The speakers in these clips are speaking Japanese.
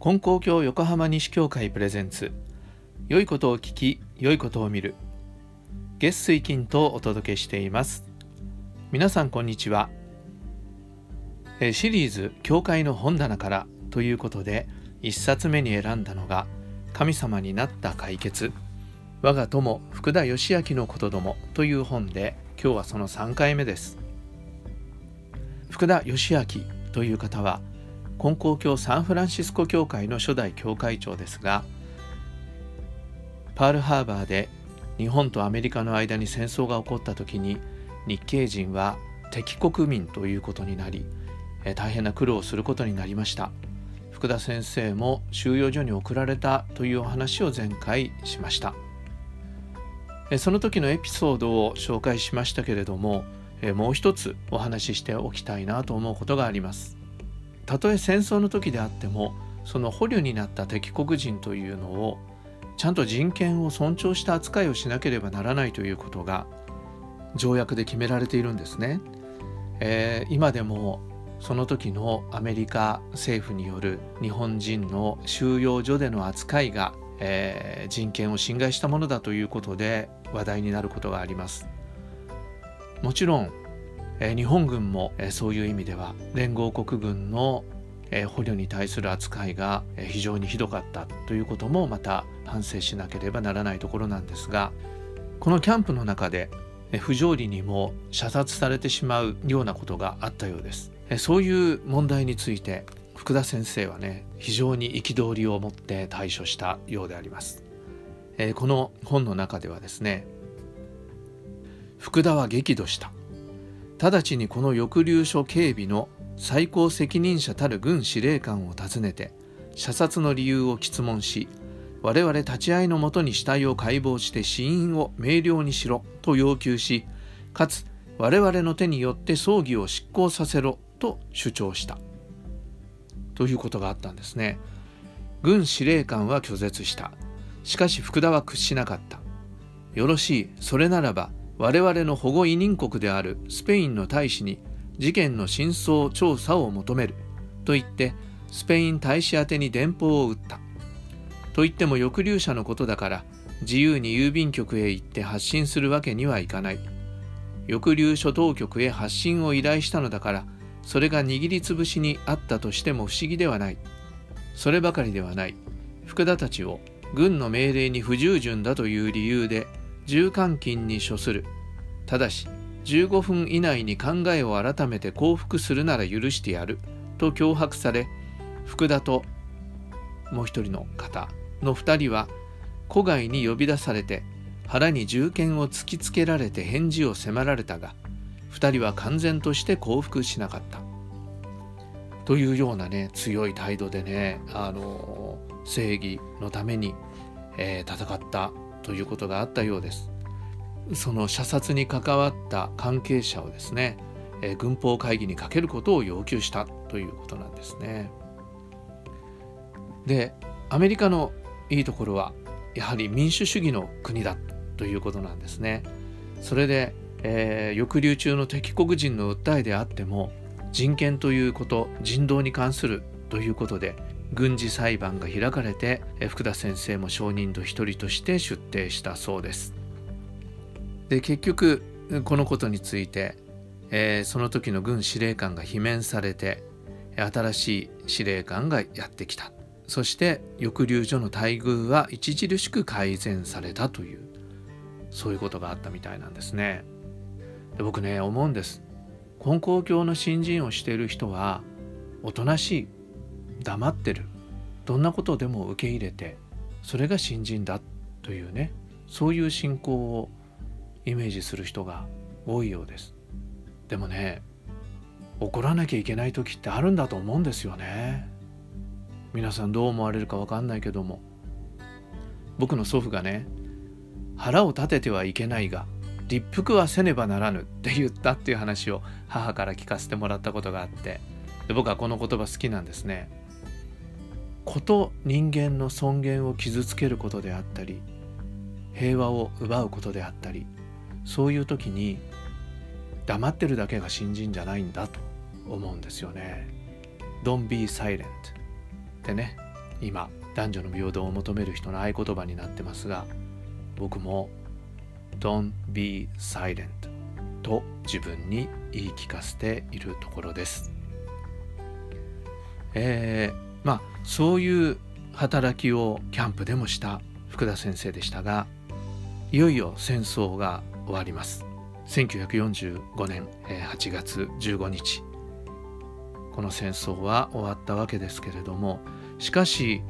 金光教横浜西教会プレゼンツ。良いことを聞き良いことを見る。月水金とお届けしています。皆さんこんにちは。シリーズ教会の本棚からということで一冊目に選んだのが神様になった解決。我が友福田義明のことどもという本で今日はその3回目です。福田義明という方は金光教サンフランシスコ教会の初代教会長ですがパールハーバーで日本とアメリカの間に戦争が起こった時に日系人は敵国民ということになり大変な苦労をすることになりました。福田先生も収容所に送られたというお話を前回しました。その時のエピソードを紹介しましたけれどももう一つお話ししておきたいなと思うことがあります。たとえ戦争の時であってもその捕虜になった敵国人というのをちゃんと人権を尊重した扱いをしなければならないということが条約で決められているんですね。えー、今でもその時のアメリカ政府による日本人の収容所での扱いが、えー、人権を侵害したものだということで話題になることがあります。もちろんえ日本軍も、えそういう意味では連合国軍の、え捕虜に対する扱いが、え非常にひどかったということもまた反省しなければならないところなんですがこのキャンプの中で、不条理にも射殺されてしまうようなことがあったようです。そういう問題について福田先生はね非常に憤りを持って対処したようであります。この本の中ではですね福田は激怒した直ちにこの抑留所警備の最高責任者たる軍司令官を訪ねて射殺の理由を質問し我々立ち会いのもとに死体を解剖して死因を明瞭にしろと要求しかつ我々の手によって葬儀を執行させろと主張した。ということがあったんですね。軍司令官は拒絶した。しかし福田は屈しなかった。よろしい。それならば我々の保護委任国であるスペインの大使に事件の真相調査を求めると言ってスペイン大使宛に電報を打った。と言っても抑留者のことだから自由に郵便局へ行って発信するわけにはいかない。抑留所当局へ発信を依頼したのだからそれが握りつぶしにあったとしても不思議ではない。そればかりではない。福田たちを軍の命令に不従順だという理由で重監禁に処する。ただし15分以内に考えを改めて降伏するなら許してやる。と脅迫され福田ともう一人の方。の2人は戸外に呼び出されて腹に銃剣を突きつけられて返事を迫られたが2人は完全として降伏しなかった。というようなね強い態度でねあの正義のために、えー、戦ったということがあったようです。その射殺に関わった関係者をですね、え軍法会議にかけることを要求したということなんですね。でアメリカのいいところはやはり民主主義の国だということなんですね。それで、えー、抑留中の敵国人の訴えであっても人権ということ人道に関するということで軍事裁判が開かれて福田先生も証人と一人として出廷したそうです。で結局このことについて、えー、その時の軍司令官が罷免されて新しい司令官がやってきたそして抑留所の待遇は著しく改善されたというそういうことがあったみたいなんですね。で僕ね思うんです。根高教の新人をしている人はおとなしい黙ってる。どんなことでも受け入れてそれが新人だというねそういう信仰をイメージする人が多いようです。でもね怒らなきゃいけない時ってあるんだと思うんですよね。皆さんどう思われるか分かんないけども。僕の祖父がね腹を立ててはいけないが立腹はせねばならぬって言ったっていう話を母から聞かせてもらったことがあって。で僕はこの言葉好きなんですね。こと人間の尊厳を傷つけることであったり平和を奪うことであったりそういう時に黙ってるだけが新人じゃないんだと思うんですよね。Don't be silent ってね今男女の平等を求める人の合言葉になってますが僕も Don't be silent と自分に言い聞かせているところです。えー、まあそういう働きをキャンプでもした福田先生でしたがいよいよ戦争が終わります。1945年8月15日。この戦争は終わったわけですけれどもしかし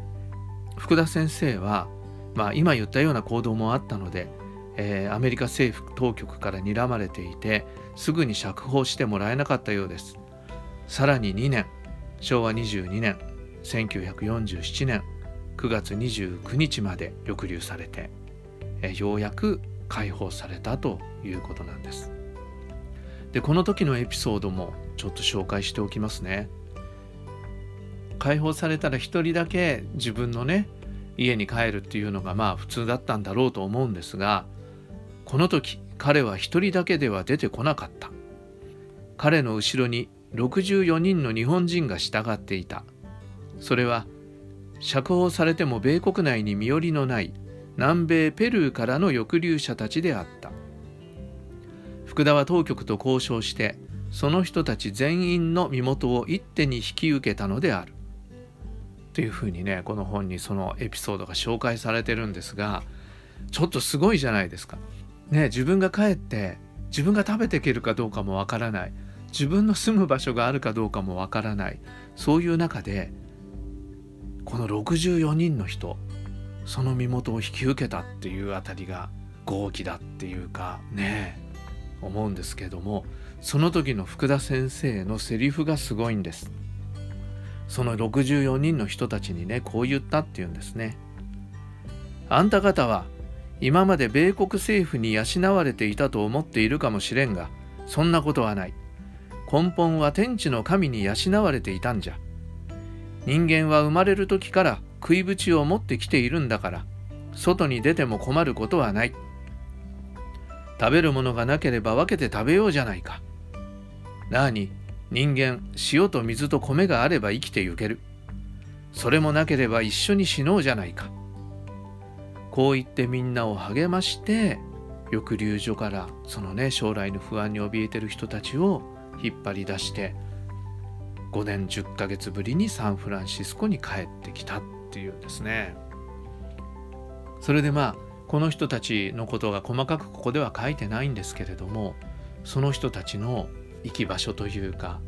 福田先生は、まあ、今言ったような行動もあったので、えー、アメリカ政府当局から睨まれていてすぐに釈放してもらえなかったようです。さらに2年昭和22年1947年9月29日まで抑留されてようやく解放されたということなんです。でこの時のエピソードもちょっと紹介しておきますね。解放されたら一人だけ自分のね家に帰るっていうのがまあ普通だったんだろうと思うんですがこの時彼は一人だけでは出てこなかった。彼の後ろに64人の日本人が従っていた。それは釈放されても米国内に身寄りのない南米ペルーからの抑留者たちであった。福田は当局と交渉してその人たち全員の身元を一手に引き受けたのである。というふうにねこの本にそのエピソードが紹介されてるんですがちょっとすごいじゃないですか。ね自分が帰って自分が食べていけるかどうかもわからない。自分の住む場所があるかどうかもわからない。そういう中でこの64人の人その身元を引き受けたっていうあたりが豪気だっていうかね思うんですけどもその時の福田先生のセリフがすごいんです。その64人の人たちにねこう言ったっていうんですね。あんた方は今まで米国政府に養われていたと思っているかもしれんがそんなことはない。根本は天地の神に養われていたんじゃ。人間は生まれる時から食い縁を持ってきているんだから外に出ても困ることはない。食べるものがなければ分けて食べようじゃないか。なあに人間塩と水と米があれば生きてゆける。それもなければ一緒に死のうじゃないか。こう言ってみんなを励まして抑留所からそのね将来の不安に怯えてる人たちを引っ張り出して5年10ヶ月ぶりにサンフランシスコに帰ってきたっていうんですね。それでまあこの人たちのことが細かくここでは書いてないんですけれどもその人たちの行き場所というか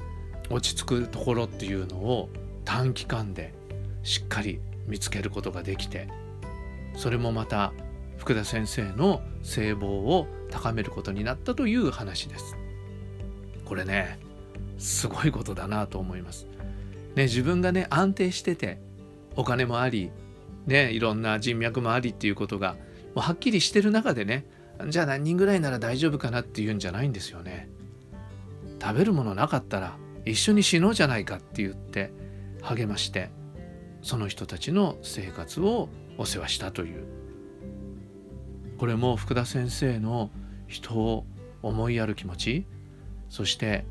落ち着くところっていうのを短期間でしっかり見つけることができてそれもまた福田先生の聖望を高めることになったという話です。これねすごいことだなと思います。ね、自分がね安定しててお金もあり、ね、いろんな人脈もありっていうことがもうはっきりしてる中でねじゃあ何人ぐらいなら大丈夫かなっていうんじゃないんですよね。食べるものなかったら一緒に死のうじゃないかって言って励ましてその人たちの生活をお世話したというこれも福田先生の人を思いやる気持ちそして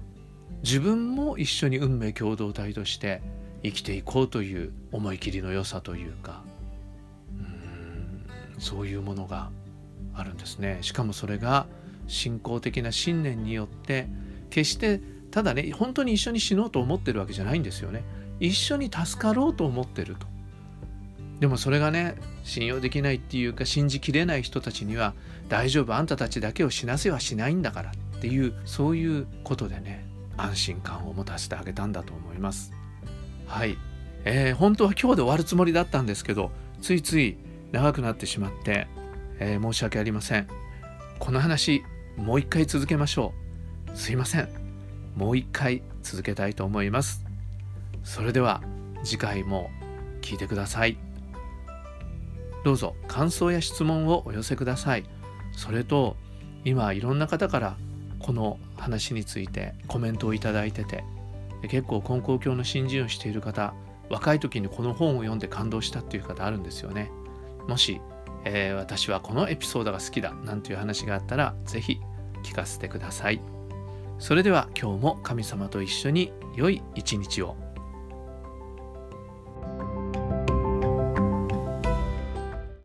自分も一緒に運命共同体として生きていこうという思い切りの良さというか。うんそういうものがあるんですね。しかもそれが信仰的な信念によって決してただね本当に一緒に死のうと思ってるわけじゃないんですよね。一緒に助かろうと思ってると。でもそれがね信用できないっていうか信じきれない人たちには大丈夫あんたたちだけを死なせはしないんだからっていうそういうことでね。安心感を持たせてあげたんだと思います。はい、えー、本当は今日で終わるつもりだったんですけどついつい長くなってしまって、えー、申し訳ありません。この話もう一回続けましょう。すいません。もう一回続けたいと思います。それでは次回も聞いてください。どうぞ感想や質問をお寄せください。それと今いろんな方からこの話についてコメントをいいてて結構根高教の新人をしている方若い時にこの本を読んで感動したっていう方あるんですよね。もし、えー、私はこのエピソードが好きだなんていう話があったら是非聞かせてください。それでは今日も神様と一緒に良い一日を。